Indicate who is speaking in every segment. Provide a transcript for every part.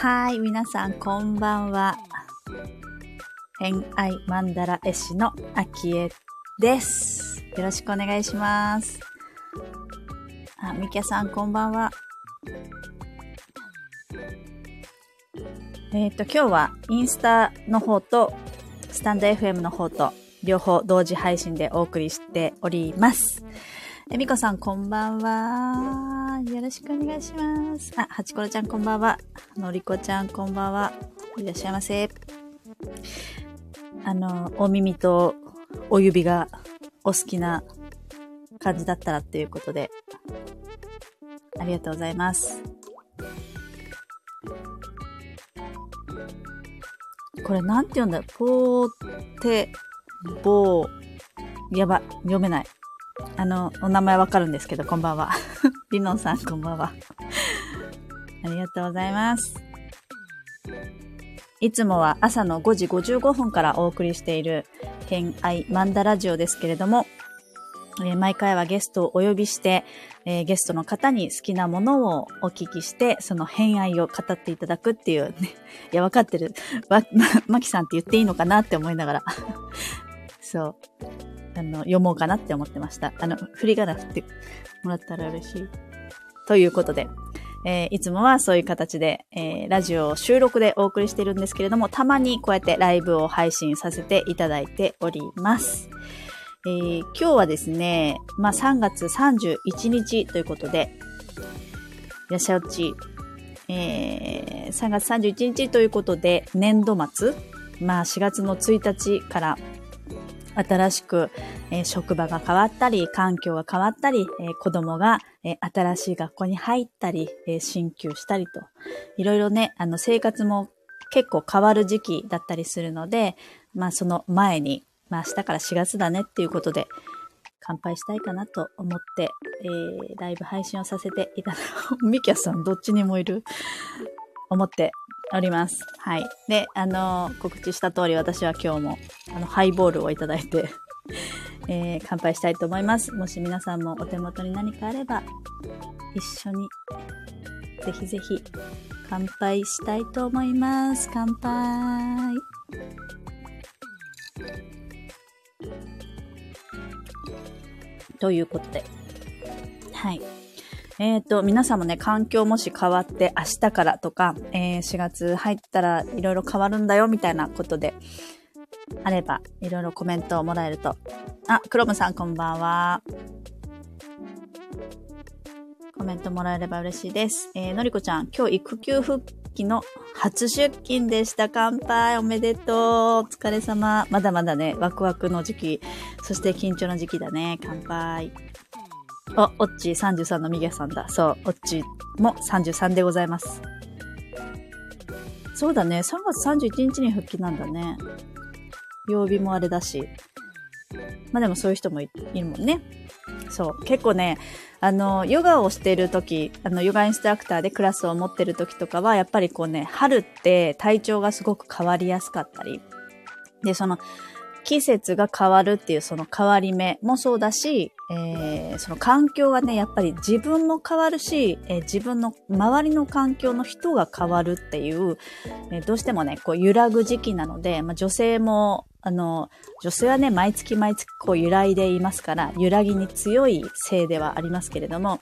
Speaker 1: はい、皆さんこんばんは。偏愛マンダラ絵師のアキエです。よろしくお願いします。あ、ミキャさんこんばんは。えっ、ー、と、今日はインスタの方とスタンド FM の方と両方同時配信でお送りしております。えみこさんこんばんは。よろしくお願いします。あ、はちころちゃんこんばんは。のりこちゃんこんばんは。いらっしゃいませ。あの、お耳とお指がお好きな感じだったらっていうことで、ありがとうございます。これなんて言うんだ？ポーテ、ボー、やば、読めない。あの、お名前わかるんですけど、こんばんは。リノンさん、こんばんは。ありがとうございます。いつもは朝の5時55分からお送りしている、偏愛マンダラジオですけれども、え、毎回はゲストをお呼びして、えー、ゲストの方に好きなものをお聞きして、その偏愛を語っていただくっていうね。いや、わかってる。わ、ま、まきさんって言っていいのかなって思いながら。そう。あの、読もうかなって思ってました。あの、振り仮名振ってもらったら嬉しい。ということで、えー、いつもはそういう形で、えー、ラジオを収録でお送りしてるんですけれども、たまにこうやってライブを配信させていただいております。えー、今日はですね、まあ、3月31日ということで、いらっしゃおち、えー、3月31日ということで、年度末、まあ4月の1日から新しく、えー、職場が変わったり、環境が変わったり、えー、子供が、えー、新しい学校に入ったり、え進級したりと、いろいろね、あの生活も結構変わる時期だったりするので、まあその前に、まあ明日から4月だねっていうことで、乾杯したいかなと思って、えー、ライブ配信をさせていただく。ミキャさんどっちにもいる？思っております。はい。で、あの、告知した通り私は今日も、あの、ハイボールをいただいて えー、乾杯したいと思います。もし皆さんもお手元に何かあれば、一緒に、ぜひぜひ、乾杯したいと思います。乾杯。ということで、はい。えっ、ー、と、皆さんもね、環境もし変わって明日からとか、えー、4月入ったらいろいろ変わるんだよみたいなことで、あれば、いろいろコメントをもらえると。あ、クロムさんこんばんは。コメントもらえれば嬉しいです。えー、のりこちゃん、今日育休復帰の初出勤でした。乾杯おめでとうお疲れ様。まだまだね、ワクワクの時期、そして緊張の時期だね。乾杯。あ、オッチー33のミゲさんだ。そう、オッチーも33でございます。そうだね、3月31日に復帰なんだね。曜日もあれだし。まあでもそういう人もいるもんね。そう。結構ね、あの、ヨガをしている時、あの、ヨガインストラクターでクラスを持ってる時とかは、やっぱりこうね、春って体調がすごく変わりやすかったり。で、その、季節が変わるっていうその変わり目もそうだし、えー、その環境がね、やっぱり自分も変わるし、えー、自分の周りの環境の人が変わるっていう、えー、どうしてもね、こう揺らぐ時期なので、まあ、女性も、あの、女性はね、毎月毎月こう揺らいでいますから、揺らぎに強い性ではありますけれども、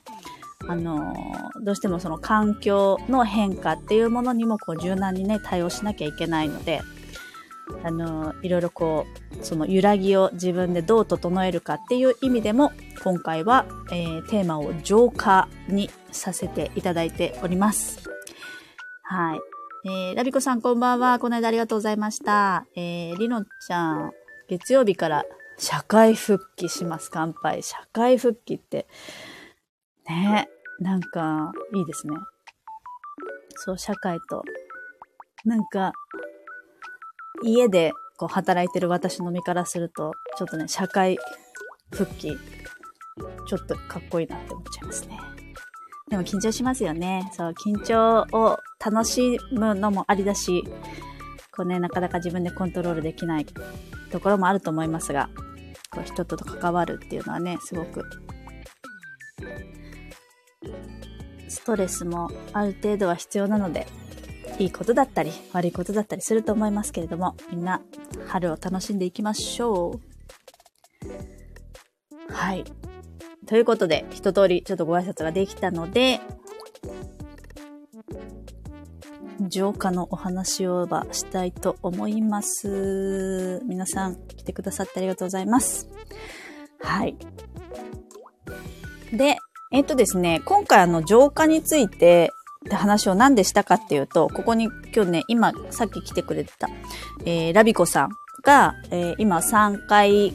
Speaker 1: あのどうしてもその環境の変化っていうものにもこう柔軟にね、対応しなきゃいけないので、あの、いろいろこう、その揺らぎを自分でどう整えるかっていう意味でも、今回は、えー、テーマを浄化にさせていただいております。はい。えー、ラビコさんこんばんは。この間ありがとうございました。えー、リノちゃん、月曜日から社会復帰します。乾杯。社会復帰って、ね、なんか、いいですね。そう、社会と、なんか、家でこう働いてる私の身からすると、ちょっとね、社会復帰、ちょっとかっこいいなって思っちゃいますね。でも緊張しますよね。そう、緊張を楽しむのもありだし、こうね、なかなか自分でコントロールできないところもあると思いますが、こう人と関わるっていうのはね、すごく、ストレスもある程度は必要なので、いいことだったり、悪いことだったりすると思いますけれども、みんな春を楽しんでいきましょう。はい。ということで、一通りちょっとご挨拶ができたので、浄化のお話をばしたいと思います。皆さん来てくださってありがとうございます。はい。で、えっ、とですね、今回あの浄化についてって話を何でしたかっていうと、ここに今日ね、今さっき来てくれてた、えー、ラビコさんが、えー、今3回、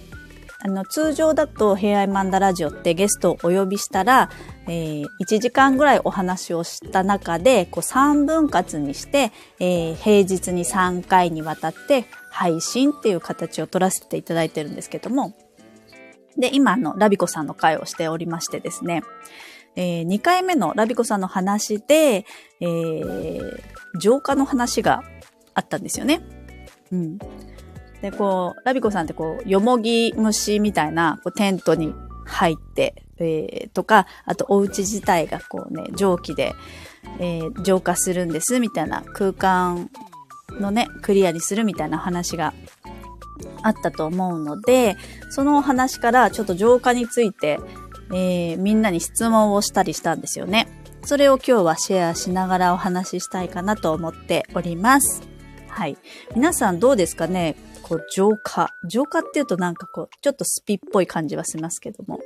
Speaker 1: あの、通常だと平愛マンダラジオってゲストをお呼びしたら、えー、1時間ぐらいお話をした中で、こう3分割にして、えー、平日に3回にわたって配信っていう形を取らせていただいてるんですけども、で、今のラビコさんの会をしておりましてですね、えー、2回目のラビコさんの話で、えー、浄化の話があったんですよね。うん。で、こう、ラビコさんってこう、よもぎ虫みたいな、こう、テントに入って、えー、とか、あとお家自体がこうね、蒸気で、えー、浄化するんです、みたいな空間のね、クリアにするみたいな話があったと思うので、そのお話からちょっと浄化について、えー、みんなに質問をしたりしたんですよね。それを今日はシェアしながらお話ししたいかなと思っております。はい。皆さんどうですかね？こう、浄化。浄化っていうとなんかこう、ちょっとスピっぽい感じはしますけども。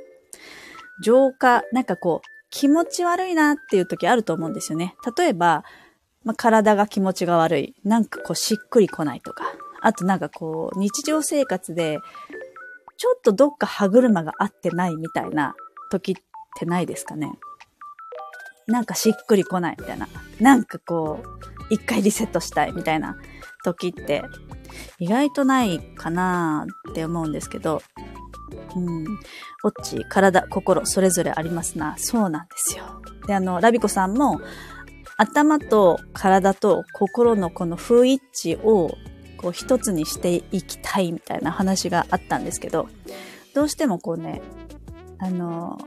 Speaker 1: 浄化、なんかこう、気持ち悪いなっていう時あると思うんですよね。例えば、まあ、体が気持ちが悪い。なんかこう、しっくりこないとか。あとなんかこう、日常生活で、ちょっとどっか歯車が合ってないみたいな時ってないですかねなんかしっくりこないみたいな。なんかこう、一回リセットしたいみたいな時って意外とないかなって思うんですけど、うん。オッチ、体、心、それぞれありますな。そうなんですよ。で、あの、ラビコさんも、頭と体と心のこの不一致をこう一つにしていきたいみたいな話があったんですけど、どうしてもこうね、あの、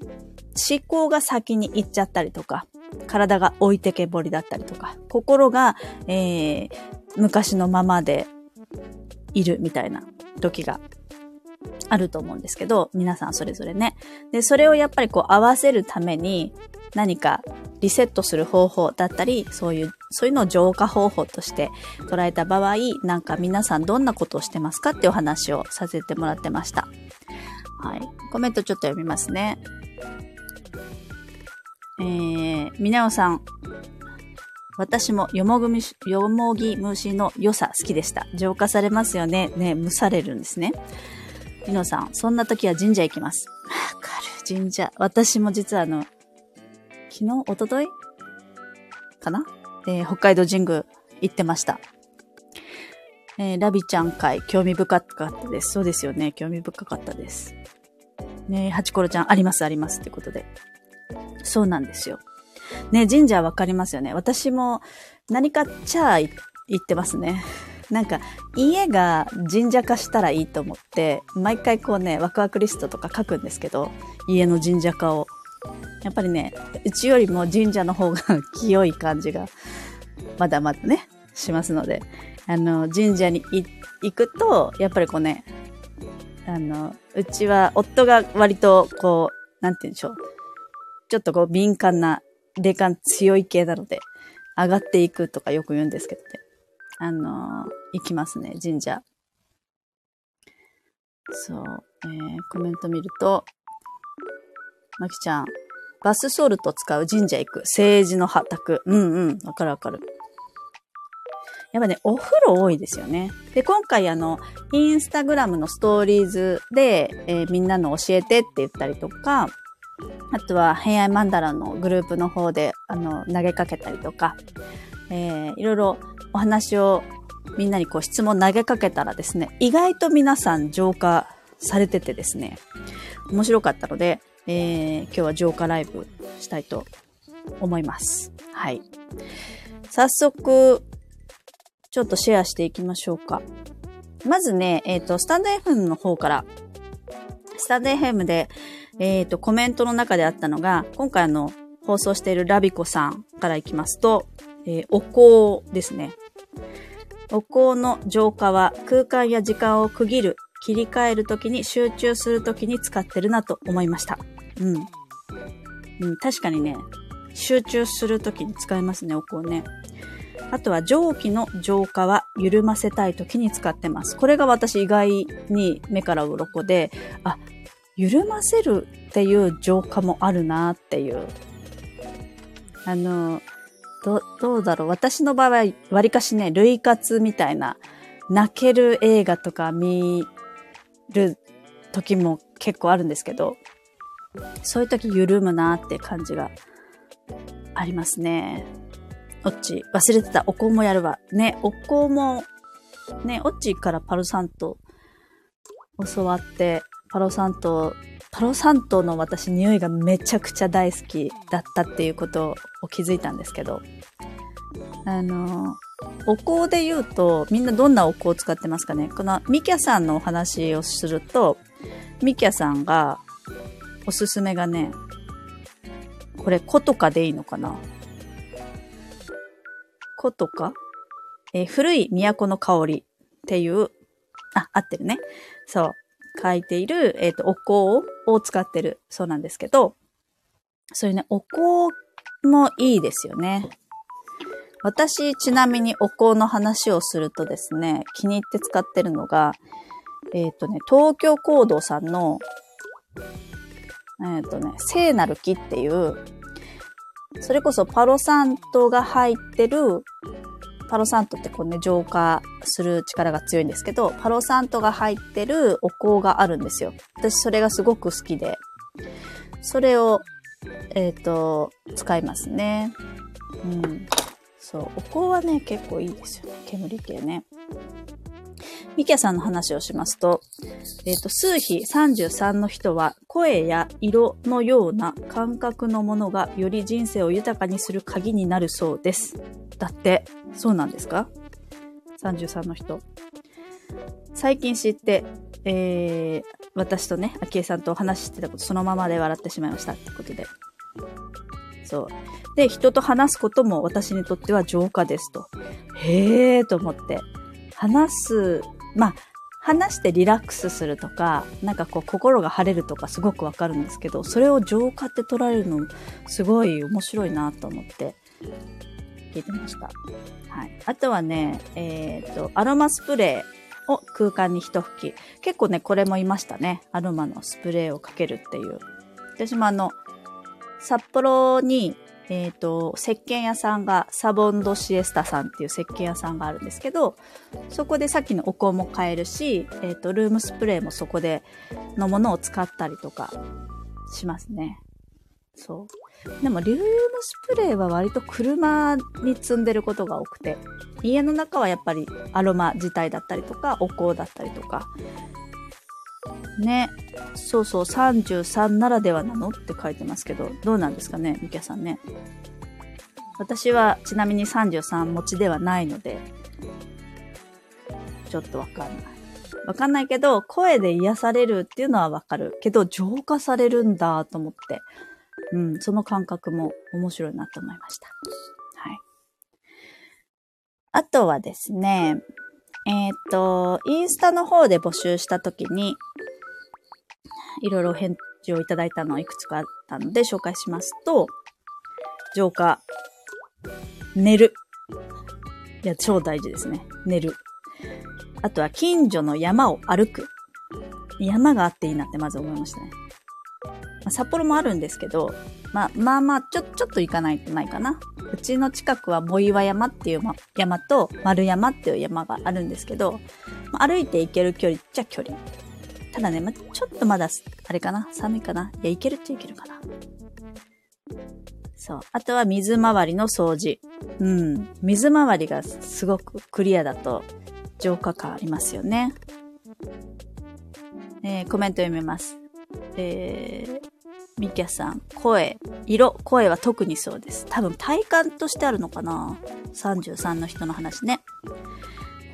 Speaker 1: 思考が先に行っちゃったりとか、体が置いてけぼりだったりとか、心が、えー、昔のままでいるみたいな時があると思うんですけど、皆さんそれぞれね。で、それをやっぱりこう合わせるために何かリセットする方法だったり、そういう、そういうのを浄化方法として捉えた場合、なんか皆さんどんなことをしてますかってお話をさせてもらってました。はい。コメントちょっと読みますね。えー、みなおさん。私もよもぐみ、よもぎ虫の良さ好きでした。浄化されますよね。ね、蒸されるんですね。みのさん、そんな時は神社行きます。わかる、神社。私も実はあの、昨日、おとといかな？えー、北海道神宮行ってました。えー、ラビちゃん会、興味深かったです。そうですよね。興味深かったです。ねハチコロちゃん、あります、ありますってことで。そうなんですよ。ね、神社わかりますよね。私も何かチャー行ってますね。なんか、家が神社化したらいいと思って、毎回こうね、ワクワクリストとか書くんですけど、家の神社化を。やっぱりね、うちよりも神社の方が 清い感じが、まだまだね、しますので、あの、神社に行くと、やっぱりこうね、あの、うちは夫が割とこう、なんて言うんでしょう。ちょっとこう敏感な、霊感強い系なので、上がっていくとかよく言うんですけどね。あの行きますね、神社。そう、えー、コメント見ると、まきちゃん、バスソルト使う神社行く。政治の破卓。うんうん。わかるわかる。やっぱね、お風呂多いですよね。で、今回あの、インスタグラムのストーリーズで、えー、みんなの教えてって言ったりとか、あとは、平安マンダラのグループの方で、あの、投げかけたりとか、えー、いろいろお話をみんなにこう質問投げかけたらですね、意外と皆さん浄化されててですね、面白かったので、えー、今日は浄化ライブしたいと思います。はい。早速、ちょっとシェアしていきましょうか。まずね、えっ、ー、と、スタンド FM の方から、スタンド FM で、えっ、ー、と、コメントの中であったのが、今回あの、放送しているラビコさんからいきますと、えー、お香ですね。お香の浄化は空間や時間を区切る、切り替えるときに集中するときに使ってるなと思いました。うん。うん、確かにね、集中するときに使いますね、お香ね。あとは蒸気の浄化は緩ませたい時に使ってます。これが私意外に目から鱗で、あ、緩ませるっていう浄化もあるなっていう。あの、ど、どうだろう。私の場合は、わりかしね、類活みたいな、泣ける映画とか見る時も結構あるんですけど、そういう時緩むなって感じがありますね。オッチ、忘れてた。お香もやるわ。ね、お香も、ね、オッチからパロサント教わって、パロサント、パロサントの私匂いがめちゃくちゃ大好きだったっていうことを気づいたんですけど、あの、お香で言うと、みんなどんなお香を使ってますかね？このミキャさんのお話をすると、ミキャさんがおすすめがね、これ、子とかでいいのかな？子とか？えー、古い都の香りっていう、あ、合ってるね。そう。書いている、えっ、ー、と、お香を使ってるそうなんですけど、そういうね、お香もいいですよね。私、ちなみにお香の話をするとですね、気に入って使ってるのが、えっ、ー、とね、東京行動さんの、えっ、ー、とね、聖なる木っていう、それこそパロサントが入ってる、パロサントってこうね、浄化する力が強いんですけど、パロサントが入ってるお香があるんですよ。私それがすごく好きで、それを、えっ、ー、と、使いますね。うん。そう、お香はね、結構いいですよね。煙系ね。ミキャさんの話をしますと、えっ、ー、と、数比33の人は声や色のような感覚のものがより人生を豊かにする鍵になるそうです。だって、そうなんですか ?33 の人。最近知って、えー、私とね、昭恵さんとお話ししてたことそのままで笑ってしまいましたってことで。そう。で、人と話すことも私にとっては浄化ですと。へーと思って。話す、まあ、話してリラックスするとか、なんかこう心が晴れるとかすごくわかるんですけど、それを浄化って捉えるのすごい面白いなと思って聞いてました。はい。あとはね、えっ、ー、と、アロマスプレーを空間に一吹き。結構ね、これもいましたね。アロマのスプレーをかけるっていう。私もあの、札幌にえっ、ー、と、石鹸屋さんが、サボンドシエスタさんっていう石鹸屋さんがあるんですけど、そこでさっきのお香も買えるし、えっ、ー、と、ルームスプレーもそこでのものを使ったりとかしますね。そう。でも、ルームスプレーは割と車に積んでることが多くて、家の中はやっぱりアロマ自体だったりとか、お香だったりとか、ね。そうそう、33ならではなのって書いてますけど、どうなんですかね、みきゃさんね。私はちなみに33持ちではないので、ちょっとわかんない。わかんないけど、声で癒されるっていうのはわかる。けど、浄化されるんだと思って、うん、その感覚も面白いなと思いました。はい。あとはですね、えっ、ー、と、インスタの方で募集したときに、いろいろ返事をいただいたのはいくつかあったので紹介しますと、浄化、寝る。いや、超大事ですね。寝る。あとは、近所の山を歩く。山があっていいなってまず思いましたね。まあ、札幌もあるんですけど、まあまあまあ、ちょ、ちょっと行かないとないかな。うちの近くは藻岩山っていう山と丸山っていう山があるんですけど、まあ、歩いて行ける距離っちゃ距離。ただね、ま、ちょっとまだ、あれかな寒いかないや、いけるっちゃいけるかな。そう。あとは水回りの掃除。うん。水回りがすごくクリアだと浄化感ありますよね。えー、コメント読みます。えー、ミキャさん、声、色、声は特にそうです。多分体感としてあるのかな ?33 の人の話ね。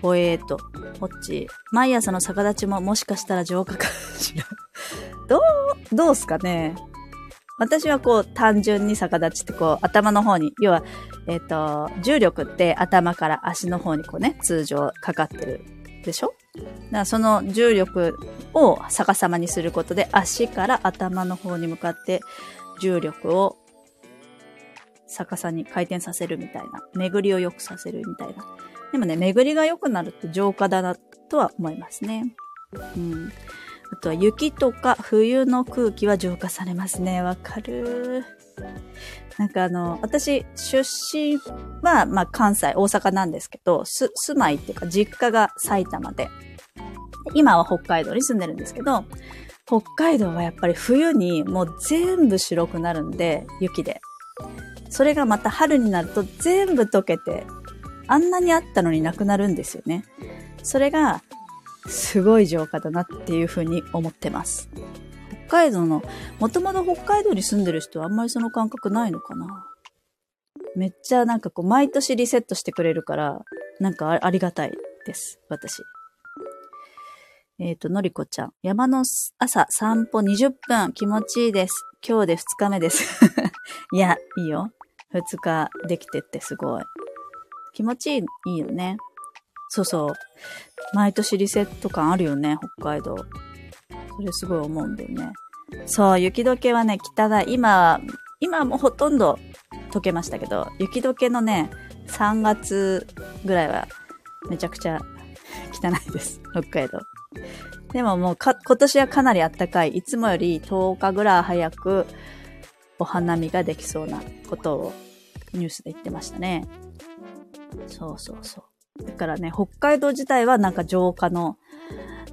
Speaker 1: ほえーと、こっち。毎朝の逆立ちももしかしたら浄化かしら。どう、どうすかね私はこう単純に逆立ちってこう頭の方に、要は、えっ、と、重力って頭から足の方にこうね、通常かかってるでしょ？だからその重力を逆さまにすることで足から頭の方に向かって重力を逆さに回転させるみたいな。巡りを良くさせるみたいな。でもね、巡りが良くなると浄化だなとは思いますね。うん。あとは雪とか冬の空気は浄化されますね。わかる。なんかあの、私、出身は、まあ関西、大阪なんですけど、す、住まいっていうか実家が埼玉で、今は北海道に住んでるんですけど、北海道はやっぱり冬にもう全部白くなるんで、雪で。それがまた春になると全部溶けて、あんなにあったのになくなるんですよね。それが、すごい浄化だなっていうふうに思ってます。北海道の、もともと北海道に住んでる人はあんまりその感覚ないのかなめっちゃなんかこう、毎年リセットしてくれるから、なんかありがたいです、私。えっ、ー、と、のりこちゃん。山の朝散歩20分気持ちいいです。今日で2日目です。いや、いいよ。2日できてってすごい。気持ちいい、よね。そうそう。毎年リセット感あるよね、北海道。それすごい思うんだよね。そう、雪解けはね、汚い。今、今もほとんど溶けましたけど、雪解けのね、3月ぐらいはめちゃくちゃ汚いです。北海道。でももうか、今年はかなり暖かい。いつもより10日ぐらい早くお花見ができそうなことをニュースで言ってましたね。そうそうそう。だからね、北海道自体はなんか浄化の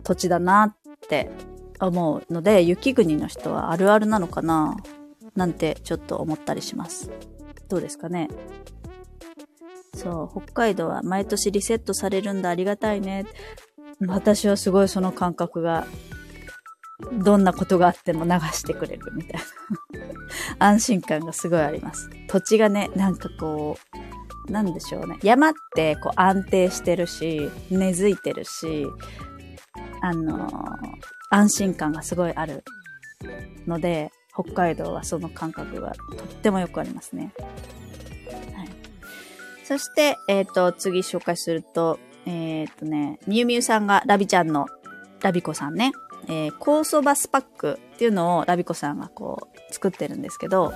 Speaker 1: 土地だなって思うので、雪国の人はあるあるなのかななんてちょっと思ったりします。どうですかねそう、北海道は毎年リセットされるんだ、ありがたいね。私はすごいその感覚が、どんなことがあっても流してくれるみたいな安心感がすごいあります。土地がね、なんかこう、なんでしょうね。山ってこう安定してるし、根付いてるし、あのー、安心感がすごいあるので、北海道はその感覚がとってもよくありますね。はい。そして、えっ、ー、と、次紹介すると、えっ、ー、とね、みゆみゆさんがラビちゃんの、ラビコさんね、えー、酵素バスパックっていうのをラビコさんがこう作ってるんですけど、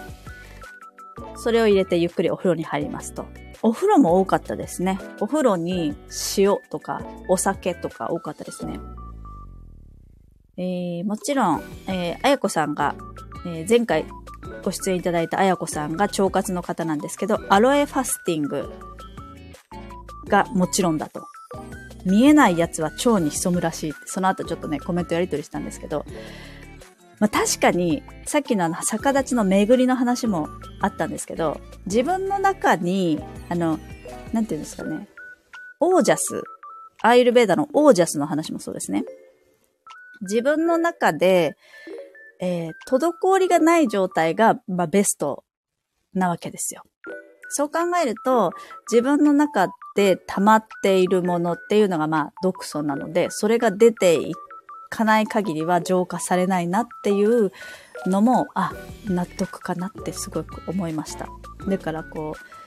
Speaker 1: それを入れてゆっくりお風呂に入りますと。お風呂も多かったですね。お風呂に塩とかお酒とか多かったですね。えー、もちろん、えー、あやこさんが、えー、前回ご出演いただいたあやこさんが腸活の方なんですけど、アロエファスティングがもちろんだと。見えないやつは腸に潜むらしい、その後ちょっとね、コメントやり取りしたんですけど、まあ確かに、さっきのあの、逆立ちの巡りの話もあったんですけど、自分の中に、あの、なんていうんですかね、オージャス、アイルベーダのオージャスの話もそうですね。自分の中で、えー、滞りがない状態が、まあ、ベストなわけですよ。そう考えると、自分の中で溜まっているものっていうのが、まあ、毒素なので、それが出ていっかない限りは浄化されないなっていうのも、あ、納得かなってすごく思いました。だからこう、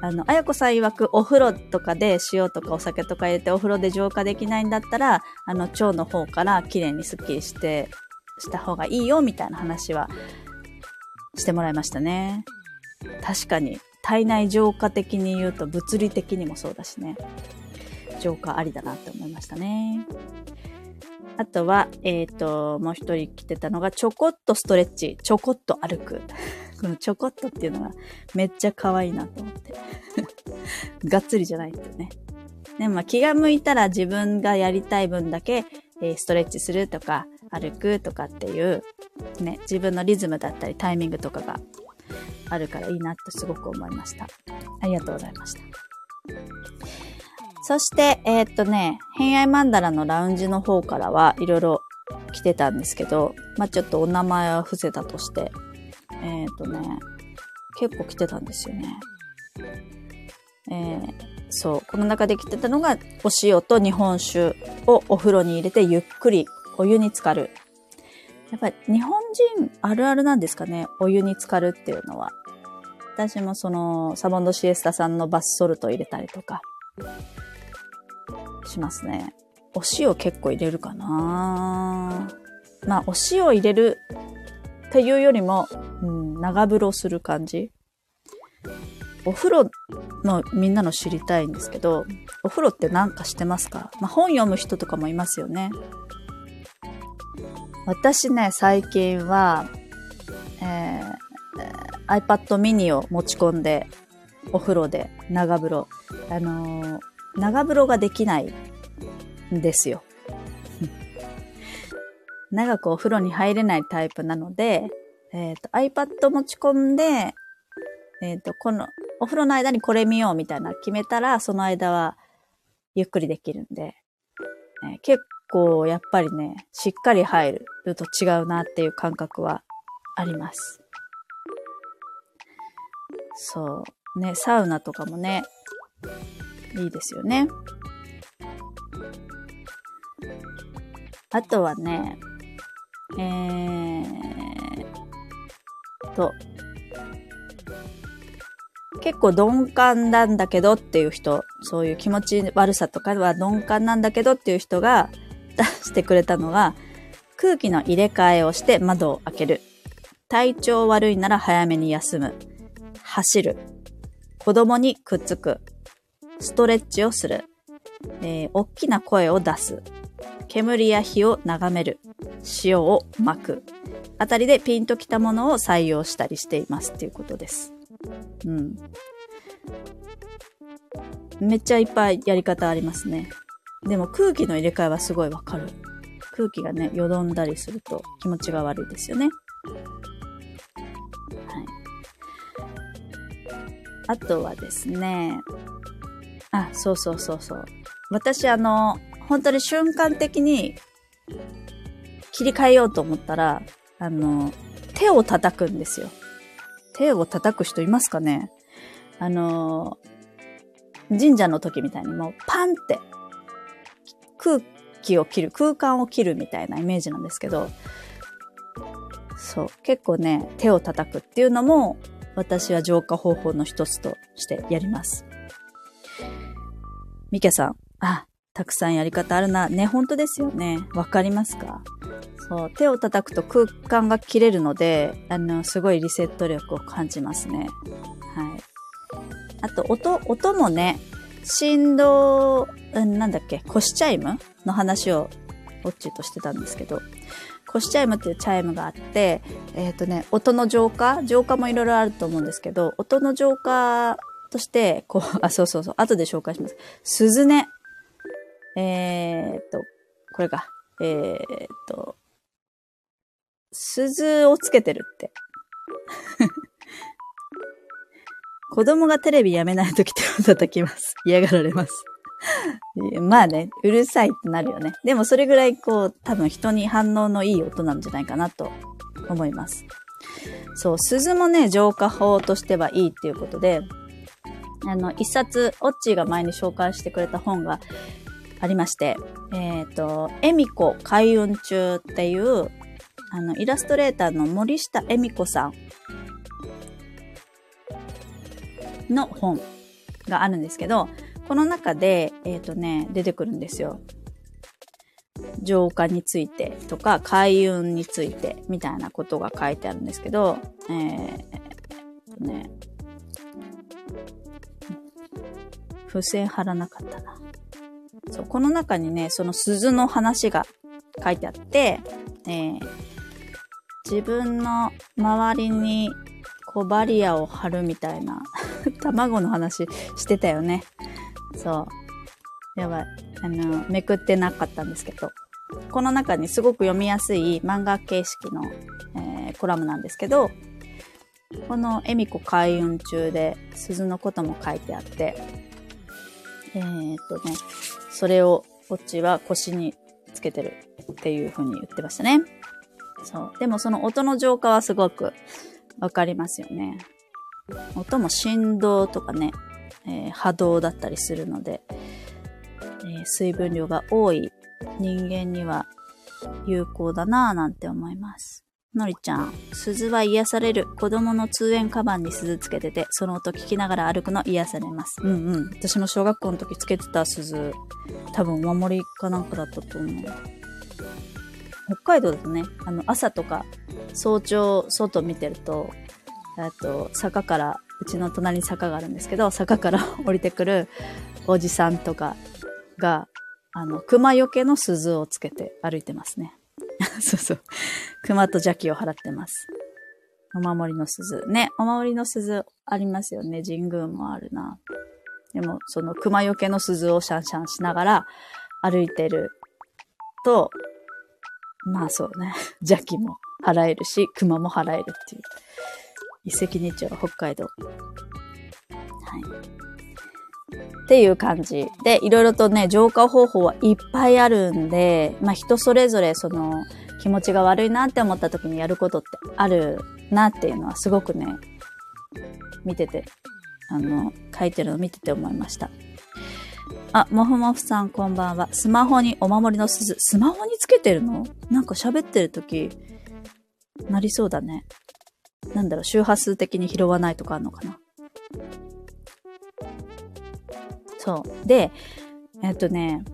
Speaker 1: あの、あやこさん曰くお風呂とかで塩とかお酒とか入れてお風呂で浄化できないんだったら、あの、腸の方から綺麗にスッキリして、した方がいいよみたいな話はしてもらいましたね。確かに、体内浄化的に言うと物理的にもそうだしね。浄化ありだなって思いましたね。あとは、えっ、ー、と、もう一人来てたのが、ちょこっとストレッチ、ちょこっと歩く。このちょこっとっていうのがめっちゃ可愛いなと思って。がっつりじゃないってね。でも気が向いたら自分がやりたい分だけ、えー、ストレッチするとか、歩くとかっていう、ね、自分のリズムだったりタイミングとかがあるからいいなってすごく思いました。ありがとうございました。そして、えー、っとね、偏愛マンダラのラウンジの方からはいろいろ来てたんですけど、まあ、ちょっとお名前は伏せたとして、えっ、とね、結構来てたんですよね。えー、そう。この中で来てたのが、お塩と日本酒をお風呂に入れてゆっくりお湯に浸かる。やっぱり日本人あるあるなんですかね。お湯に浸かるっていうのは。私もその、サボンドシエスタさんのバスソルト入れたりとか、しますね。お塩結構入れるかなまあ、お塩入れるっていうよりも、うん、長風呂する感じ。お風呂のみんなの知りたいんですけど、お風呂って何かしてますか？まあ、本読む人とかもいますよね。私ね、最近は、えー、iPad mini を持ち込んで、お風呂で長風呂。あのー、長風呂ができないんですよ。長くお風呂に入れないタイプなので、えっ、ー、と、iPad 持ち込んで、えっ、ー、と、この、お風呂の間にこれ見ようみたいな決めたら、その間はゆっくりできるんで、えー、結構やっぱりね、しっかり入ると違うなっていう感覚はあります。そう。ね、サウナとかもね、いいですよね。あとはね、えーと、結構鈍感なんだけどっていう人、そういう気持ち悪さとかは鈍感なんだけどっていう人が出してくれたのが、空気の入れ替えをして窓を開ける。体調悪いなら早めに休む。走る。子供にくっつく。ストレッチをする。えー、大きな声を出す。煙や火を眺める。塩を巻く。あたりでピンときたものを採用したりしていますっていうことです。うん。めっちゃいっぱいやり方ありますね。でも空気の入れ替えはすごいわかる。空気がね、よどんだりすると気持ちが悪いですよね。はい。あとはですね、あ、そうそうそうそう。私あの、本当に瞬間的に切り替えようと思ったら、あの、手を叩くんですよ。手を叩く人いますかね？あの、神社の時みたいにもうパンって空気を切る、空間を切るみたいなイメージなんですけど、そう、結構ね、手を叩くっていうのも私は浄化方法の一つとしてやります。ミケさん、あ、たくさんやり方あるな。ね、本当ですよね。わかりますか？そう、手を叩くと空間が切れるので、あの、すごいリセット力を感じますね。はい。あと、音、音もね、振動、うん、なんだっけ、コシチャイムの話を、オッチとしてたんですけど、コシチャイムっていうチャイムがあって、えっ、ー、とね、音の浄化？浄化もいろいろあると思うんですけど、音の浄化として、こう、あ、そうそうそう、後で紹介します。鈴音。えー、っと、これか。えー、っと、鈴をつけてるって。子供がテレビやめないとき手を叩きます。嫌がられます。まあね、うるさいってなるよね。でもそれぐらいこう、多分人に反応のいい音なんじゃないかなと思います。そう、鈴もね、浄化法としてはいいっていうことで、あの、一冊、オッチーが前に紹介してくれた本がありまして、えっ、ー、と、エミコ開運中っていう、あの、イラストレーターの森下恵美子さんの本があるんですけど、この中で、えっ、ー、とね、出てくるんですよ。浄化についてとか、開運についてみたいなことが書いてあるんですけど、えー、とね、付箋貼らなかったな。そう、この中にね、その鈴の話が書いてあって、えー、自分の周りにこうバリアを張るみたいな 卵の話してたよね。そう。やばい。あの、めくってなかったんですけど。この中にすごく読みやすい漫画形式の、えー、コラムなんですけど、この恵美子開運中で鈴のことも書いてあって、えー、っとね、それをこっちは腰につけてるっていう風に言ってましたね。そう。でもその音の浄化はすごくわかりますよね。音も振動とかね、えー、波動だったりするので、えー、水分量が多い人間には有効だなぁなんて思います。のりちゃん、鈴は癒される。子供の通園カバンに鈴つけてて、その音聞きながら歩くの癒されます。うんうん。私も小学校の時つけてた鈴、多分お守りかなんかだったと思う。北海道だとね、あの、朝とか、早朝、外見てると、えっと、坂から、うちの隣に坂があるんですけど、坂から降りてくるおじさんとかが、あの、熊よけの鈴をつけて歩いてますね。そうそう。熊と邪気を払ってます。お守りの鈴。ね、お守りの鈴ありますよね。神宮もあるな。でも、その熊よけの鈴をシャンシャンしながら歩いてると、まあそうね。邪気も払えるし、熊も払えるっていう。一石二鳥、北海道。はい。っていう感じで、いろいろとね、浄化方法はいっぱいあるんで、まあ人それぞれその気持ちが悪いなって思った時にやることってあるなっていうのはすごくね、見てて、あの、書いてるの見てて思いました。あ、もふもふさんこんばんは。スマホにお守りの鈴。スマホにつけてるの？なんか喋ってる時、なりそうだね。なんだろう、周波数的に拾わないとかあるのかな。そう。で、えっとね、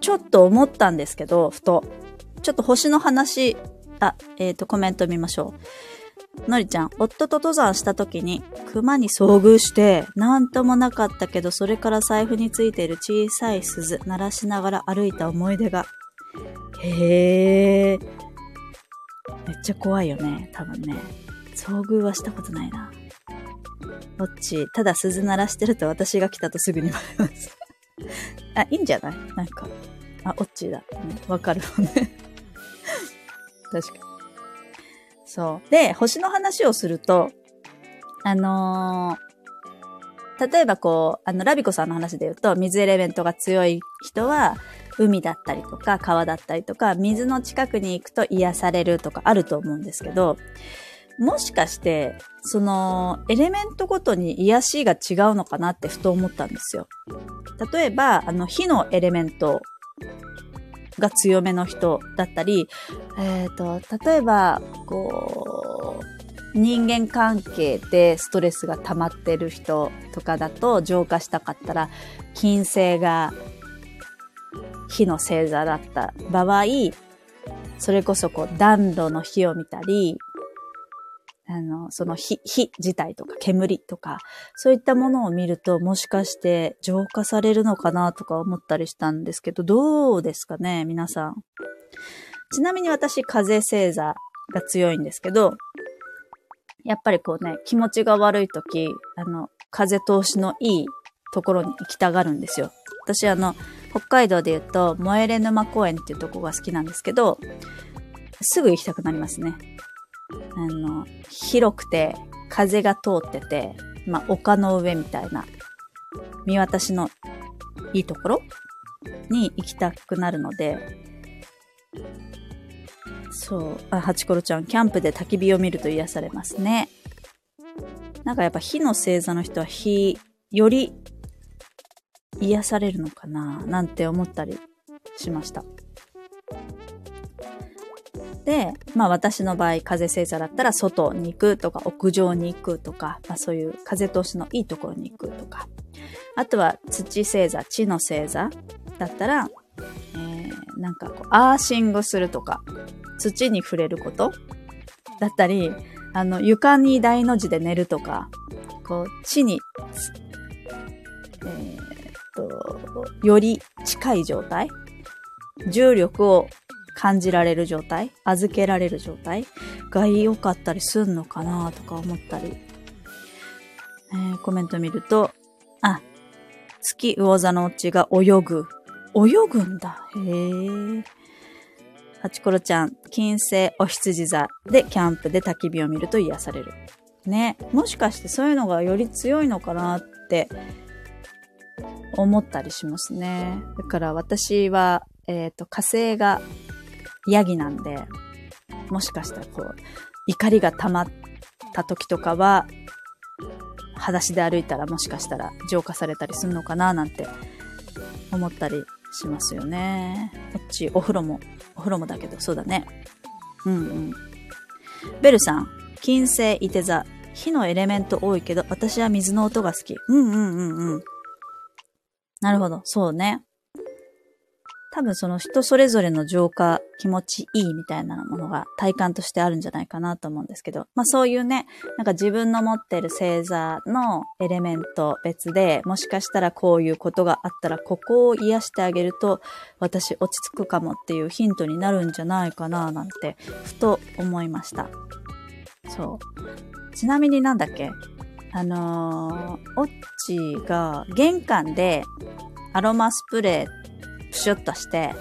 Speaker 1: ちょっと思ったんですけど、ふと。ちょっと星の話、あ、えっ、と、コメント見ましょう。のりちゃん、夫と登山した時に熊に遭遇して、なんともなかったけど、それから財布についている小さい鈴、鳴らしながら歩いた思い出が。へえ。めっちゃ怖いよね、多分ね。遭遇はしたことないな。どっち、ただ鈴鳴らしてると私が来たとすぐにバレます。あ、いいんじゃない？なんか。あ、オッチーだ。ねわ、かるもんね。確かに。そう。で、星の話をすると、あのー例えばこう、あの、ラビコさんの話で言うと、水エレメントが強い人は、海だったりとか、川だったりとか、水の近くに行くと癒されるとかあると思うんですけど、もしかして、その、エレメントごとに癒しが違うのかなってふと思ったんですよ。例えば、あの、火のエレメントが強めの人だったり、えっ、と、例えば、こう、人間関係でストレスが溜まってる人とかだと浄化したかったら、金星が火の星座だった場合、それこそこう暖炉の火を見たり、あの、その火、火自体とか煙とか、そういったものを見るともしかして浄化されるのかなとか思ったりしたんですけど、どうですかね、皆さん。ちなみに私、風星座が強いんですけど、やっぱりこうね、気持ちが悪い時、あの、風通しのいいところに行きたがるんですよ。私あの、北海道で言うと、萌えれ沼公園っていうとこが好きなんですけど、すぐ行きたくなりますね。あの、広くて、風が通ってて、まあ、丘の上みたいな、見渡しのいいところ？に行きたくなるので、そう。あ、ハチコロちゃん、キャンプで焚き火を見ると癒されますね。なんかやっぱ火の星座の人は火、より癒されるのかな？なんて思ったりしました。で、まあ私の場合、風星座だったら外に行くとか、屋上に行くとか、まあそういう風通しのいいところに行くとか。あとは土星座、地の星座だったら、えー、なんかこう、アーシングするとか、土に触れることだったり、あの、床に大の字で寝るとか、こう、地に、えーっと、より近い状態？重力を感じられる状態？預けられる状態？が良かったりすんのかなとか思ったり。えーコメント見ると、あ、月魚座のうちが泳ぐ。泳ぐんだ。へえ。ハチコロちゃん、金星お羊座でキャンプで焚き火を見ると癒される。ね。もしかしてそういうのがより強いのかなって思ったりしますね。だから私は、えっ、と、火星がヤギなんで、もしかしたらこう、怒りが溜まった時とかは、裸足で歩いたらもしかしたら浄化されたりするのかななんて思ったりしますよね。こっち、お風呂も、お風呂もだけど、そうだね。うんうん。ベルさん、金星、いて座。火のエレメント多いけど、私は水の音が好き。うんうんうんうん。なるほど。そうね。多分その人それぞれの浄化、気持ちいいみたいなものが体感としてあるんじゃないかなと思うんですけど、まあそういうね、なんか自分の持ってる星座のエレメント別で、もしかしたらこういうことがあったら、ここを癒してあげると、私落ち着くかもっていうヒントになるんじゃないかななんて、ふと思いました。そう。ちなみになんだっけ？あのー、オッチが玄関でアロマスプレープシュッとして、え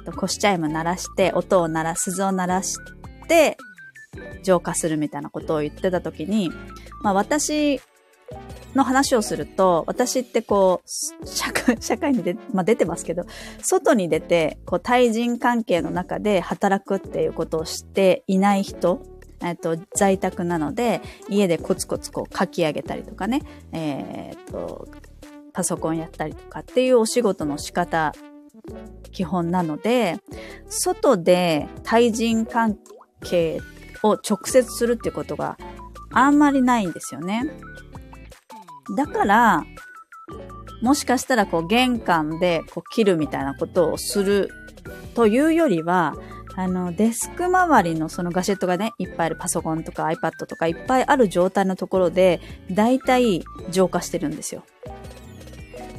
Speaker 1: っ、と、コシチャイム鳴らして、音を鳴らす、鈴を鳴らして、浄化するみたいなことを言ってた時に、まあ私の話をすると、私ってこう、社会、社会に出、まあ出てますけど、外に出て、こう対人関係の中で働くっていうことをしていない人、えっと、在宅なので、家でコツコツこう書き上げたりとかね、えー、っと、パソコンやったりとかっていうお仕事の仕方、基本なので、外で対人関係を直接するっていうことがあんまりないんですよね。だから、もしかしたらこう玄関でこう切るみたいなことをするというよりは、あの、デスク周りのそのガジェットがね、いっぱいあるパソコンとか iPad とかいっぱいある状態のところで、だいたい浄化してるんですよ。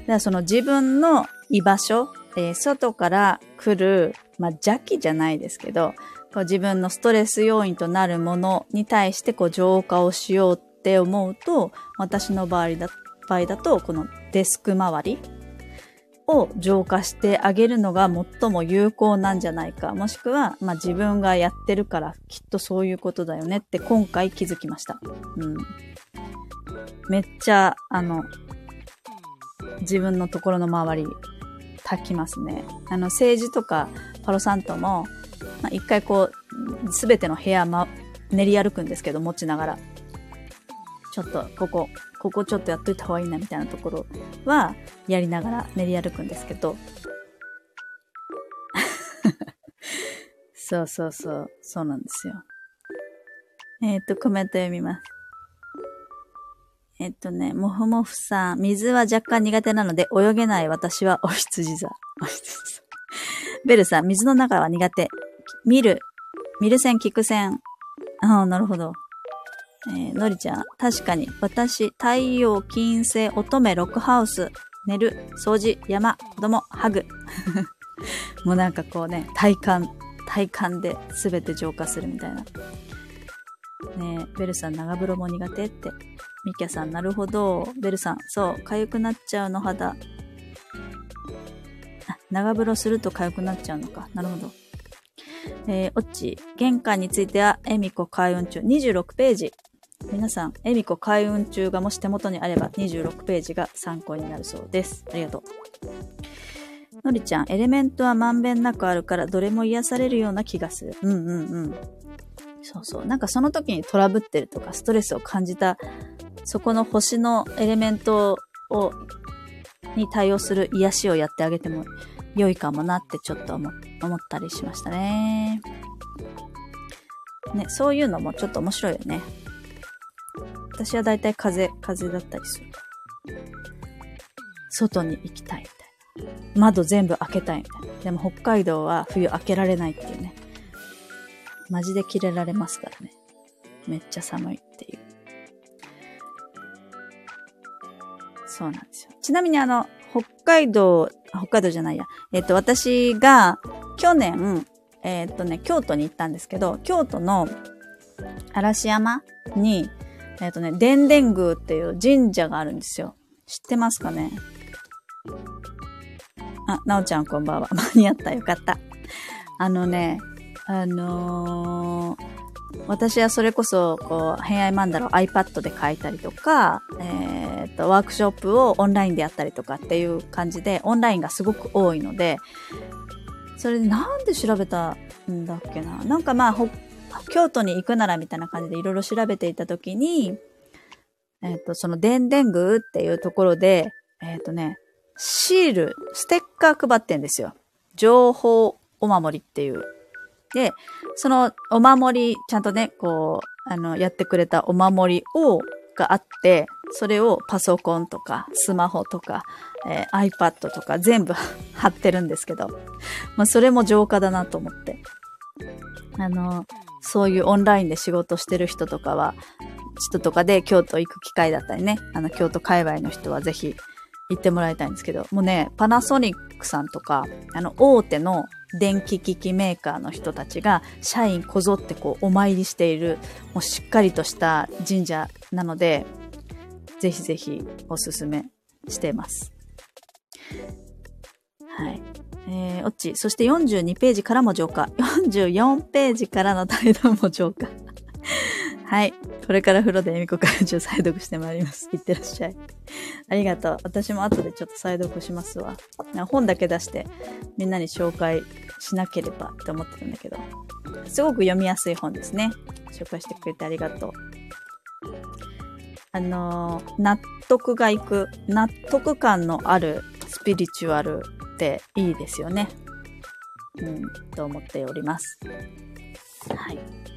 Speaker 1: だからその自分の居場所、えー、外から来る、まあ、邪気じゃないですけど、こう自分のストレス要因となるものに対してこう浄化をしようって思うと、私の場合だ場合だと、このデスク周りを浄化してあげるのが最も有効なんじゃないか。もしくは、まあ、自分がやってるからきっとそういうことだよねって今回気づきました。うん。めっちゃ、あの、自分のところの周り、炊きますね。あの、政治とかパロサントも、まあ、一回こう、すべての部屋、ま、練り歩くんですけど、持ちながら。ちょっと、ここ、ここちょっとやっといた方がいいな、みたいなところは、やりながら練り歩くんですけど。そうそうそう、そうなんですよ。えっ、と、コメント読みます。えっとね、もふもふさん、水は若干苦手なので泳げない私はお羊座。お羊座。ベルさん、水の中は苦手。見る。見る線、聞く線。ああ、なるほど。えー、のりちゃん、確かに、私、太陽、金星、乙女、ロックハウス、寝る、掃除、山、子供、ハグ。もうなんかこうね、体感、体感で全て浄化するみたいな。ねベルさん、長風呂も苦手って。ミキャさん、なるほど。ベルさん、そう、痒くなっちゃうの肌。あ、長風呂すると痒くなっちゃうのか。なるほど。えー、オッチ、玄関については、エミコ開運中。26ページ。皆さん、エミコ開運中がもし手元にあれば、26ページが参考になるそうです。ありがとう。のりちゃん、エレメントはまんべんなくあるから、どれも癒されるような気がする。うんうんうん。そうそう。なんかその時にトラブってるとか、ストレスを感じたそこの星のエレメントを、に対応する癒しをやってあげても良いかもなってちょっと思ったりしましたね。ね、そういうのもちょっと面白いよね。私はだいたい風、風だったりするから。外に行きたいみたいな。窓全部開けたいみたいな。でも北海道は冬開けられないっていうね。マジで切れられますからね。めっちゃ寒いっていう。そうなんですよ。ちなみにあの、北海道、北海道じゃないや。えっ、と、私が去年、えっ、とね、京都に行ったんですけど、京都の嵐山に、えっ、とね、伝伝宮っていう神社があるんですよ。知ってますかね？あ、なおちゃんこんばんは。間に合った。よかった。あのね、あの私はそれこそ、こう、偏愛マンダラを iPad で書いたりとか、えっ、ー、と、ワークショップをオンラインでやったりとかっていう感じで、オンラインがすごく多いので、それでなんで調べたんだっけな？なんかまあ、京都に行くならみたいな感じでいろいろ調べていたときに、えっ、ー、と、その、伝伝宮っていうところで、えっ、ー、とね、シール、ステッカー配ってんですよ。情報お守りっていう。で、そのお守り、ちゃんとね、こう、あの、やってくれたお守りを、があって、それをパソコンとか、スマホとか、えー、iPad とか全部 貼ってるんですけど、まあ、それも浄化だなと思って。あの、そういうオンラインで仕事してる人とかは、人とかで京都行く機会だったりね、あの、京都界隈の人はぜひ行ってもらいたいんですけど、もうね、パナソニックさんとか、あの、大手の電気機器メーカーの人たちが社員こぞってこうお参りしているもうしっかりとした神社なのでぜひぜひおすすめしてます。はい。えー、オッチ。そして42ページからも浄化。44ページからの対談も浄化。はい。これから風呂でエミコ会長再読してまいります。いってらっしゃい。ありがとう。私も後でちょっと再読しますわ。本だけ出してみんなに紹介しなければって思ってるんだけど。すごく読みやすい本ですね。紹介してくれてありがとう。あのー、納得がいく、納得感のあるスピリチュアルっていいですよね。うん、と思っております。はい。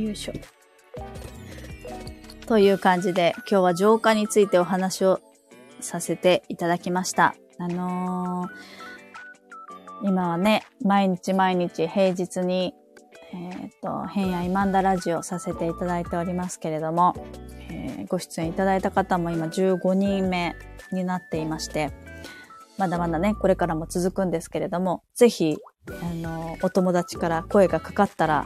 Speaker 1: よいしょ。という感じで、今日は浄化についてお話をさせていただきました。あのー、今はね、毎日毎日平日にえっ、と、変やイマンダラジオさせていただいておりますけれども、えー、ご出演いただいた方も今15人目になっていまして、まだまだね、これからも続くんですけれども、ぜひ、あの、お友達から声がかかったら、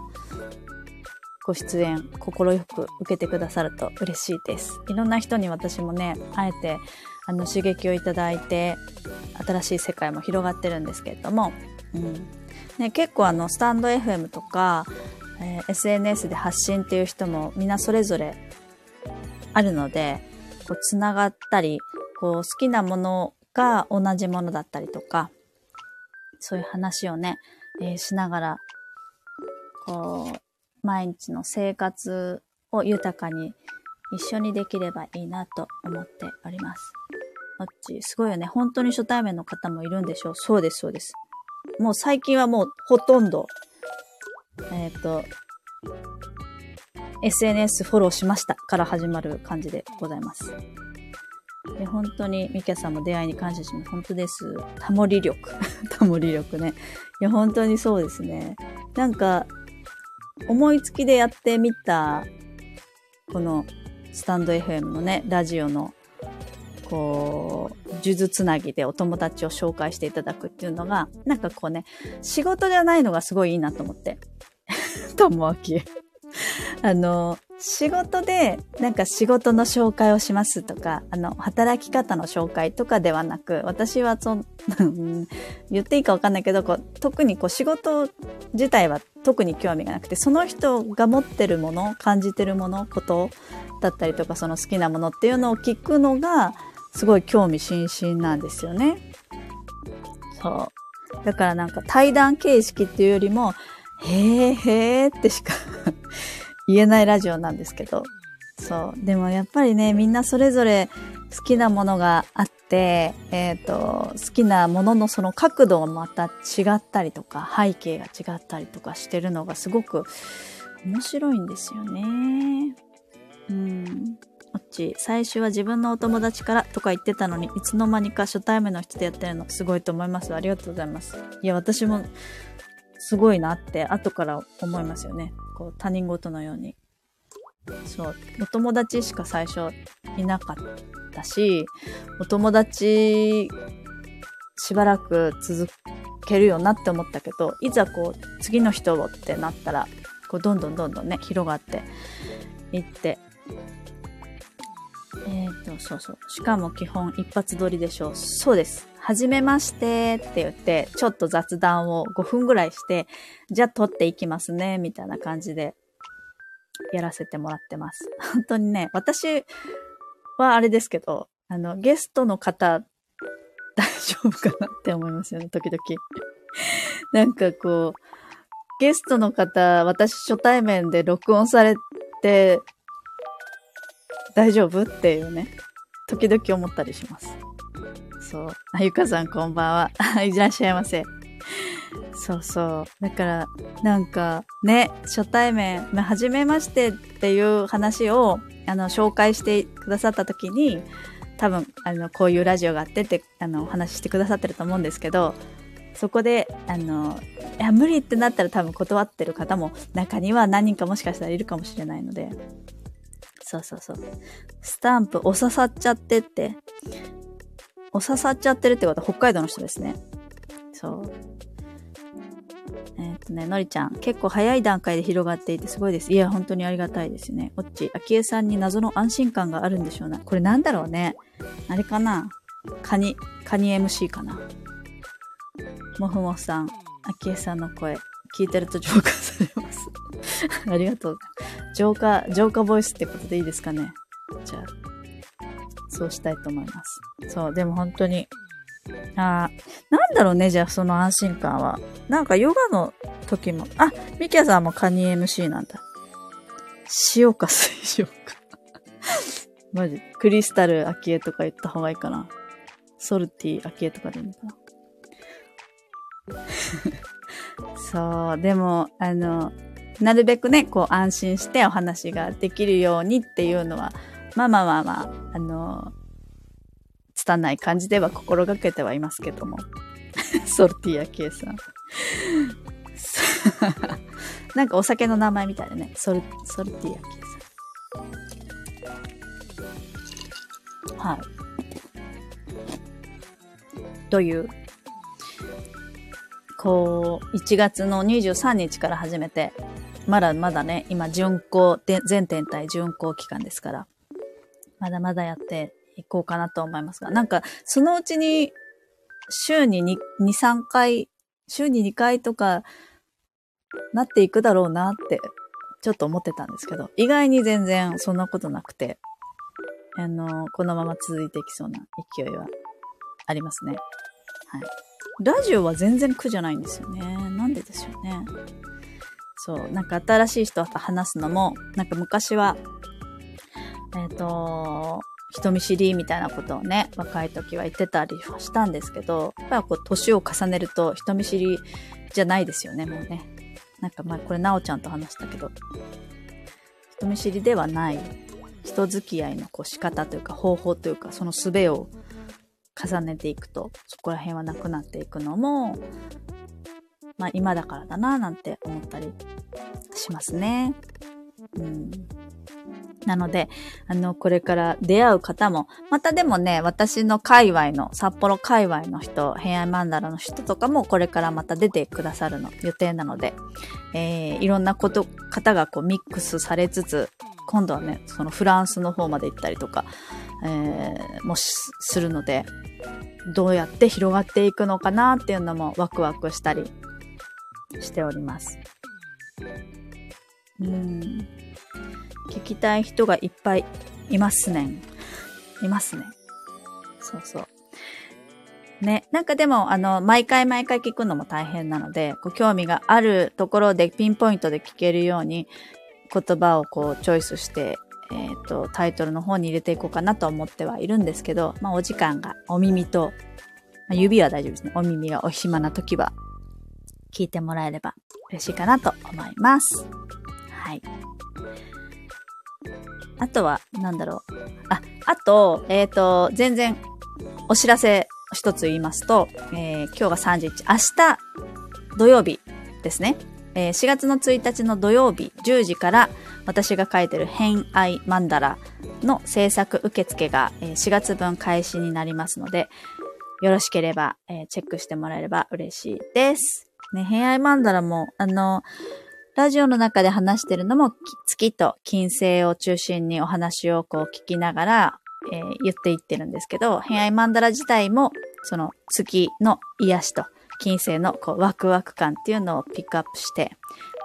Speaker 1: ご出演、心よく受けてくださると嬉しいです。いろんな人に私もね、あえて、あの、刺激をいただいて、新しい世界も広がってるんですけれども、うん。ね、結構あのスタンド FM とか、えー、SNS で発信っていう人もみんなそれぞれあるのでこうつながったりこう好きなものが同じものだったりとかそういう話をね、えー、しながらこう毎日の生活を豊かに一緒にできればいいなと思っております。あっち、すごいよね。本当に初対面の方もいるんでしょうそうです、そうです。もう最近はもうほとんど、えっ、ー、と、SNS フォローしましたから始まる感じでございます。で本当にミキャさんも出会いに感謝します。本当です。タモリ力。タモリ力ね。いや、本当にそうですね。なんか、思いつきでやってみた、このスタンド FM のね、ラジオのこう、数珠つなぎでお友達を紹介していただくっていうのが、なんかこうね、仕事じゃないのがすごいいいなと思って。ともあき。あの、仕事で、なんか仕事の紹介をしますとか、あの、働き方の紹介とかではなく、私はそ、言っていいかわかんないけど、こう、特にこう仕事自体は特に興味がなくて、その人が持ってるもの、感じてるもの、ことだったりとか、その好きなものっていうのを聞くのが、すごい興味津々なんですよね。そう。だからなんか対談形式っていうよりも、へーへーってしか言えないラジオなんですけど。そう。でもやっぱりね、みんなそれぞれ好きなものがあって、えっ、ー、と、好きなもののその角度がまた違ったりとか、背景が違ったりとかしてるのがすごく面白いんですよね。うん。っち、最初は自分のお友達からとか言ってたのに、いつの間にか初対面の人でやってるのすごいと思います。ありがとうございます。いや、私もすごいなって後から思いますよね。こう、他人事のように。そう。お友達しか最初いなかったし、お友達しばらく続けるよなって思ったけど、いざこう、次の人をってなったら、こう、どんどんどんどんね、広がっていって、えっ、ー、と、そうそう。しかも基本一発撮りでしょう。そうです。はじめましてって言って、ちょっと雑談を5分ぐらいして、じゃあ撮っていきますね、みたいな感じでやらせてもらってます。本当にね、私はあれですけど、あの、ゲストの方、大丈夫かなって思いますよね、時々。なんかこう、ゲストの方、私初対面で録音されて大丈夫っていうね、時々思ったりします。そう。あゆかさんこんばんは。いらっしゃいませ。そうそう。だから、なんか、ね、初対面、まあ、初めましてっていう話を、あの、紹介してくださった時に、多分、あの、こういうラジオがあってって、あの、お話ししてくださってると思うんですけど、そこで、あの、いや、無理ってなったら多分断ってる方も中には何人かもしかしたらいるかもしれないので、そうそうそう。スタンプ、お刺さっちゃってって、お刺さっちゃってるってことは北海道の人ですね。そう。えっ、とね、のりちゃん、結構早い段階で広がっていてすごいです。いや、本当にありがたいですね。おっち、あきえさんに謎の安心感があるんでしょうな。これなんだろうね。あれかな？カニ、カニ MC かな。もふもふさん、あきえさんの声、聞いてると浄化されます。ありがとう。浄化、浄化ボイスってことでいいですかね？じゃあ、そうしたいと思います。そう、でも本当に、あーなんだろうね、じゃあその安心感は。なんかヨガの時も、あ、ミキヤさんもカニ MC なんだ。塩か水塩か。マジ。クリスタルアキエとか言った方がいいかな。ソルティアキエとかでいいのかな。そう、でも、あの、なるべくね、こう安心してお話ができるようにっていうのは、まあまあまあまあ、あの、拙い感じでは心がけてはいますけども。ソルティアキエさん。なんかお酒の名前みたいだね。ソル、ソルティアキエさん。はい。という、こう、1月の23日から始めて、まだまだね、今、巡行、全天体巡行期間ですから、まだまだやっていこうかなと思いますが、なんか、そのうちに、週に2、2 3回、週に2回とか、なっていくだろうなって、ちょっと思ってたんですけど、意外に全然そんなことなくて、あの、このまま続いていきそうな勢いはありますね。はい。ラジオは全然苦じゃないんですよね。なんででしょうね。そう、なんか新しい人と話すのも、なんか昔は、えっ、と、人見知りみたいなことをね、若い時は言ってたりはしたんですけど、やっぱこう、年を重ねると人見知りじゃないですよね、もうね。なんかま、これ、なおちゃんと話したけど、人見知りではない、人付き合いのこう仕方というか、方法というか、その術を重ねていくと、そこら辺はなくなっていくのも、まあ、今だからだな、なんて思ったりしますね。うん。なので、あの、これから出会う方も、またでもね、私の界隈の、札幌界隈の人、偏愛マンダラの人とかも、これからまた出てくださるの、予定なので、えー、いろんなこと、方がこうミックスされつつ、今度はね、そのフランスの方まで行ったりとか、えー、もしするので、どうやって広がっていくのかなっていうのもワクワクしたりしております。うん。聞きたい人がいっぱいいますね。いますね。そうそう。ね。なんかでも、あの、毎回毎回聞くのも大変なので、こう興味があるところでピンポイントで聞けるように、言葉をこうチョイスして、えっ、と、タイトルの方に入れていこうかなと思ってはいるんですけど、まあお時間が、お耳と、まあ、指は大丈夫ですね。お耳がお暇な時は、聞いてもらえれば嬉しいかなと思います。はい。あとは、なんだろう。あ、あと、えっ、と、全然、お知らせ一つ言いますと、えー今日が31、明日、土曜日ですね。えー4月の1日の土曜日10時から私が書いてる偏愛マンダラの制作受付が4月分開始になりますので、よろしければ、えーチェックしてもらえれば嬉しいです。ね、偏愛マンダラも、あの、ラジオの中で話してるのも月と金星を中心にお話をこう聞きながら、えー言っていってるんですけど、偏愛マンダラ自体もその月の癒しと金星のこうワクワク感っていうのをピックアップして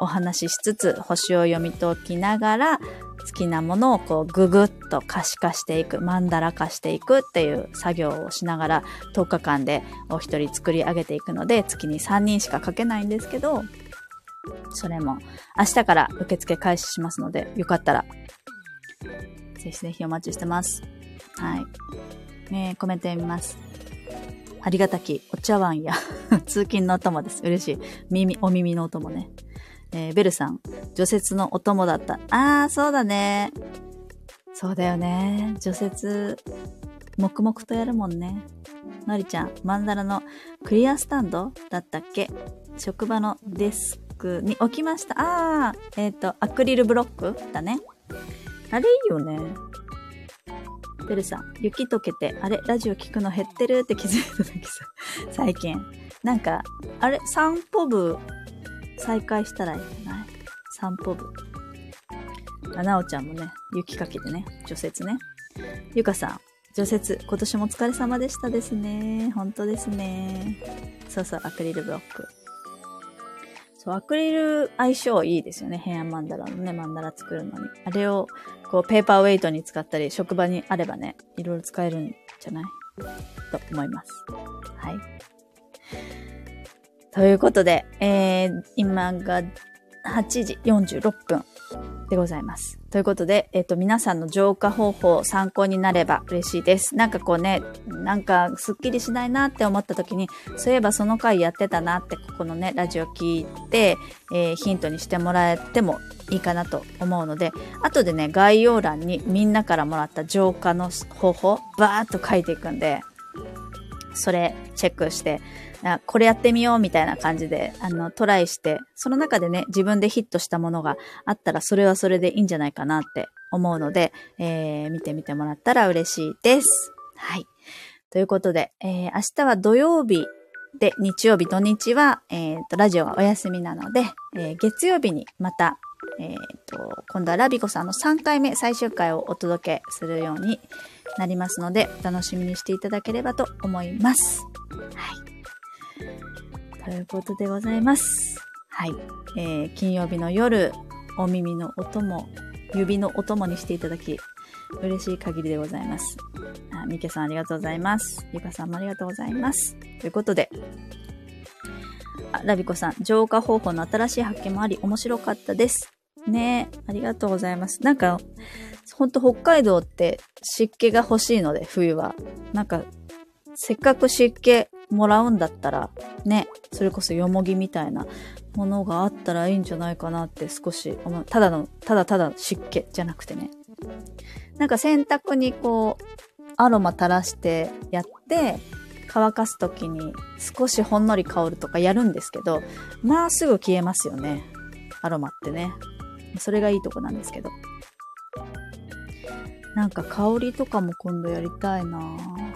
Speaker 1: お話ししつつ星を読み解きながら好きなものをこうググッと可視化していく、マンダラ化していくっていう作業をしながら10日間でお一人作り上げていくので月に3人しか書けないんですけど、それも明日から受付開始しますので、よかったら、ぜひぜひお待ちしてます。はい。ねコメント読みます。ありがたきお茶碗や 通勤のお供です。嬉しい。耳、お耳のお供ね。えー、ベルさん、除雪のお供だった。あー、そうだね。そうだよね。除雪、黙々とやるもんね。のりちゃん、マンダラのクリアスタンドだったっけ？職場のデスクに置きました。あー、えっ、ー、と、アクリルブロックだね。あれいいよね。ベルさん、雪溶けて、あれ、ラジオ聞くの減ってるって気づいた時さ、最近。なんか、あれ、散歩部再開したらいいんじゃない？散歩部。あ、なおちゃんもね、雪かけてね、除雪ね。ゆかさん、除雪、今年もお疲れ様でしたですね。本当ですね。そうそう、アクリルブロック。そう、アクリル相性いいですよね。ヘアマンダラのね、マンダラ作るのに。あれを、こう、ペーパーウェイトに使ったり、職場にあればね、いろいろ使えるんじゃない？と思います。はい。ということで、えー、今が8時46分でございます。ということで、えっ、と、皆さんの浄化方法参考になれば嬉しいです。なんかこうね、なんかすっきりしないなって思った時に、そういえばその回やってたなって、ここのね、ラジオ聞いて、えー、ヒントにしてもらえてもいいかなと思うので、後でね、概要欄にみんなからもらった浄化の方法、バーっと書いていくんで、それチェックして、これやってみようみたいな感じで、あの、トライして、その中でね、自分でヒットしたものがあったら、それはそれでいいんじゃないかなって思うので、えー、見てみてもらったら嬉しいです。はい。ということで、えー、明日は土曜日で、日曜日、土日は、え、ー、と、ラジオがお休みなので、えー、月曜日にまた、えっ、と、今度はラビコさんの3回目最終回をお届けするようになりますので、楽しみにしていただければと思います。はい。ということでございます。はい。えー、金曜日の夜、お耳の音も、指のお供にしていただき、嬉しい限りでございます。あみけさんありがとうございます。ゆかさんもありがとうございます。ということで、あ、ラビコさん、浄化方法の新しい発見もあり、面白かったです。ねありがとうございます。なんか、ほんと北海道って湿気が欲しいので、冬は。なんか、せっかく湿気もらうんだったら、ね、それこそよもぎみたいなものがあったらいいんじゃないかなって少し思う。ただの、ただただ湿気じゃなくてね。なんか洗濯にこう、アロマ垂らしてやって、乾かすときに少しほんのり香るとかやるんですけど、まあすぐ消えますよね。アロマってね。それがいいとこなんですけど。なんか香りとかも今度やりたいな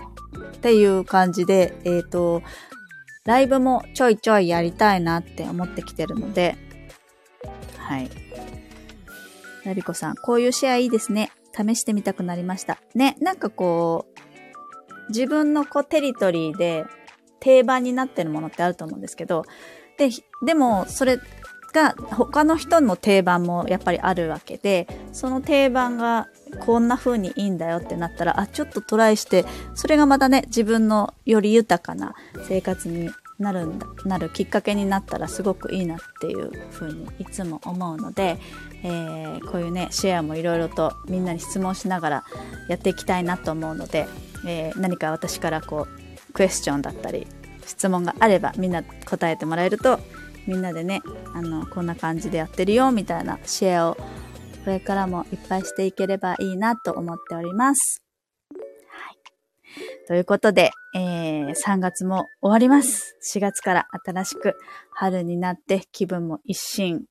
Speaker 1: っていう感じで、えっ、ー、と、ライブもちょいちょいやりたいなって思ってきてるので、はい。ラビコさん、こういうシェアいいですね。試してみたくなりました。ね、なんかこう、自分のこうテリトリーで定番になってるものってあると思うんですけど、で、でも、それが他の人の定番もやっぱりあるわけで、その定番がこんな風にいいんだよってなったら、あ、ちょっとトライして、それがまたね、自分のより豊かな生活になるんだ、なるきっかけになったらすごくいいなっていう風にいつも思うので、えー、こういうね、シェアもいろいろとみんなに質問しながらやっていきたいなと思うので、えー、何か私からこう、クエスチョンだったり、質問があればみんな答えてもらえるとみんなでねあのこんな感じでやってるよみたいなシェアをこれからもいっぱいしていければいいなと思っております。はい。ということで、えー、3月も終わります。4月から新しく春になって気分も一新、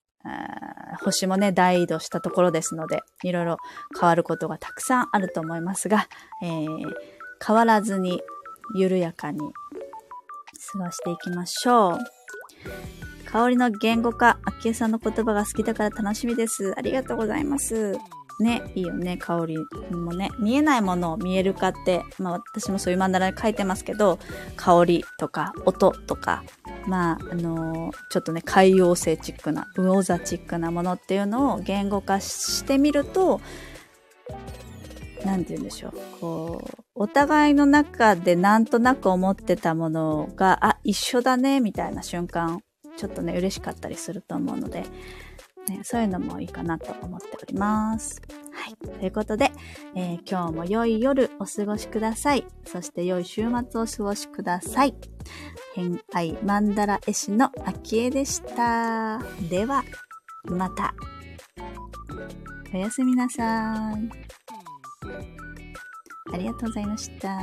Speaker 1: 星もね、大移動したところですので、いろいろ変わることがたくさんあると思いますが、えー、変わらずに緩やかに過ごしていきましょう。香りの言語化、あきえさんの言葉が好きだから楽しみです。ありがとうございます。ね、いいよね、香りもね。見えないものを見える化って、まあ私もそういうマンダラに書いてますけど、香りとか音とか、まあ、あのー、ちょっとね、海洋性チックな、魚座チックなものっていうのを言語化してみると、なんて言うんでしょう。こう、お互いの中でなんとなく思ってたものが、あ、一緒だね、みたいな瞬間ちょっとね、嬉しかったりすると思うので、ね、そういうのもいいかなと思っております。はい。ということで、えー今日も良い夜お過ごしください。そして良い週末お過ごしください。偏愛マンダラ絵師の秋江でした。では、また。おやすみなさい。ありがとうございました。